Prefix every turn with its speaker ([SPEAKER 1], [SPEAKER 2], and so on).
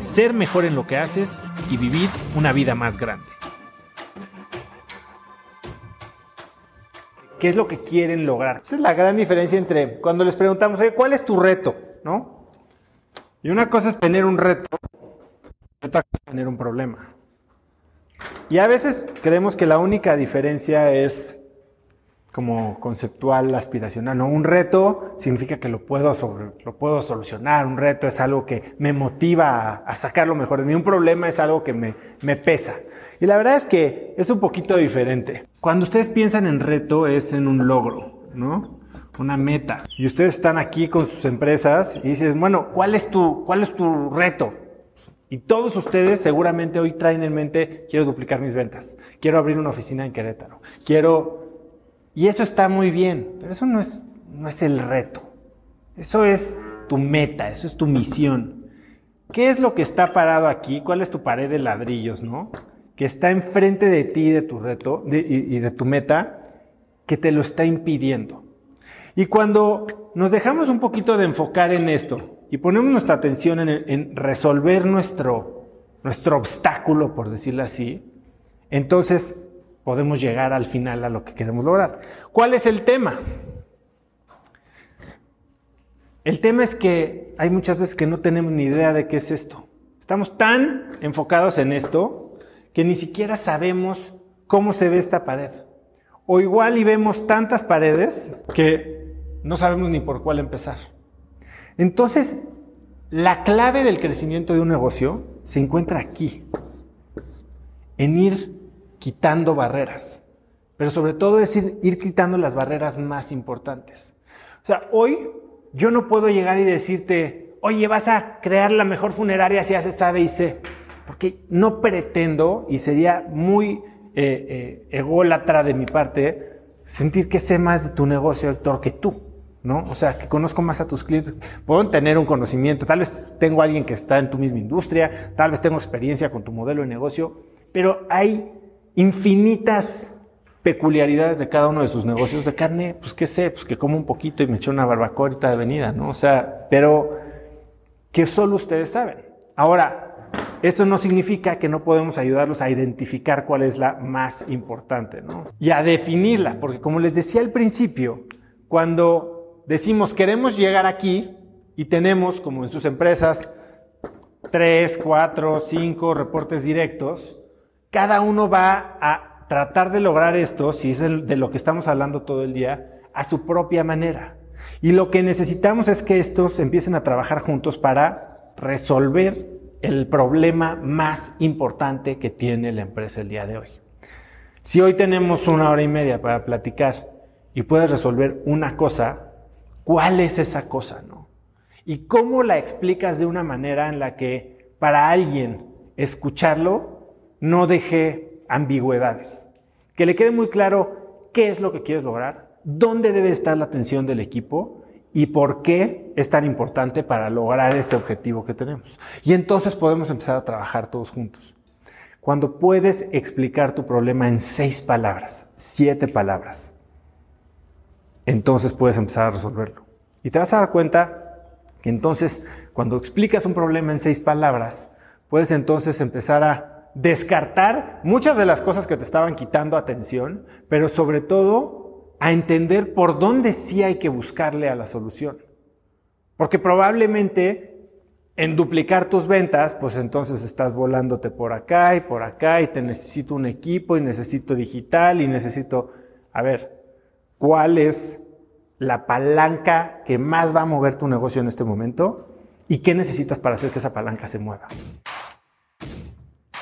[SPEAKER 1] ser mejor en lo que haces y vivir una vida más grande. ¿Qué es lo que quieren lograr? Esa es la gran diferencia entre cuando les preguntamos, oye, ¿cuál es tu reto? ¿No? Y una cosa es tener un reto, otra cosa es tener un problema. Y a veces creemos que la única diferencia es como conceptual, aspiracional. No, un reto significa que lo puedo, sobre, lo puedo solucionar. Un reto es algo que me motiva a, sacar lo mejor de mí. Un problema es algo que me, me pesa. Y la verdad es que es un poquito diferente. Cuando ustedes piensan en reto es en un logro, ¿no? Una meta. Y ustedes están aquí con sus empresas y dices, bueno, ¿cuál es tu, cuál es tu reto? Y todos ustedes seguramente hoy traen en mente, quiero duplicar mis ventas, quiero abrir una oficina en Querétaro, quiero y eso está muy bien, pero eso no es, no es el reto. Eso es tu meta, eso es tu misión. ¿Qué es lo que está parado aquí? ¿Cuál es tu pared de ladrillos, no? Que está enfrente de ti, de tu reto y, de tu meta, que te lo está impidiendo. Y cuando nos dejamos un poquito de enfocar en esto y ponemos nuestra atención en, en resolver nuestro, nuestro obstáculo, por decirlo así, entonces podemos llegar al final a lo que queremos lograr. ¿Cuál es el tema? El tema es que hay muchas veces que no tenemos ni idea de qué es esto. Estamos tan enfocados en esto que ni siquiera sabemos cómo se ve esta pared. O igual y vemos tantas paredes que no sabemos ni por cuál empezar. Entonces, la clave del crecimiento de un negocio se encuentra aquí, en ir quitando barreras, pero sobre todo es ir, quitando las barreras más importantes. O sea, hoy yo no puedo llegar y decirte, oye, vas a crear la mejor funeraria si haces A, B y C, porque no pretendo y sería muy eh, eh, ególatra de mi parte sentir que sé más de tu negocio, Héctor, que tú. ¿no? O sea, que conozco más a tus clientes. Puedo tener un conocimiento, tal vez tengo a alguien que está en tu misma industria, tal vez tengo experiencia con tu modelo de negocio, pero hay infinitas peculiaridades de cada uno de sus negocios de carne, pues qué sé, pues que como un poquito y me echo una barbacoa de venida, ¿no? O sea, pero que solo ustedes saben. Ahora, eso no significa que no podemos ayudarlos a identificar cuál es la más importante, ¿no? Y a definirla, porque como les decía al principio, cuando decimos queremos llegar aquí y tenemos, como en sus empresas, tres, cuatro, cinco reportes directos, cada uno va a tratar de lograr esto, si es de lo que estamos hablando todo el día, a su propia manera. Y lo que necesitamos es que estos empiecen a trabajar juntos para resolver el problema más importante que tiene la empresa el día de hoy. Si hoy tenemos una hora y media para platicar y puedes resolver una cosa, ¿cuál es esa cosa, no? Y cómo la explicas de una manera en la que para alguien escucharlo no deje ambigüedades. Que le quede muy claro qué es lo que quieres lograr, dónde debe estar la atención del equipo y por qué es tan importante para lograr ese objetivo que tenemos. Y entonces podemos empezar a trabajar todos juntos. Cuando puedes explicar tu problema en seis palabras, siete palabras, entonces puedes empezar a resolverlo. Y te vas a dar cuenta que entonces, cuando explicas un problema en seis palabras, puedes entonces empezar a descartar muchas de las cosas que te estaban quitando atención, pero sobre todo a entender por dónde sí hay que buscarle a la solución. Porque probablemente en duplicar tus ventas, pues entonces estás volándote por acá y por acá y te necesito un equipo y necesito digital y necesito, a ver, ¿cuál es la palanca que más va a mover tu negocio en este momento? ¿Y qué necesitas para hacer que esa palanca se mueva?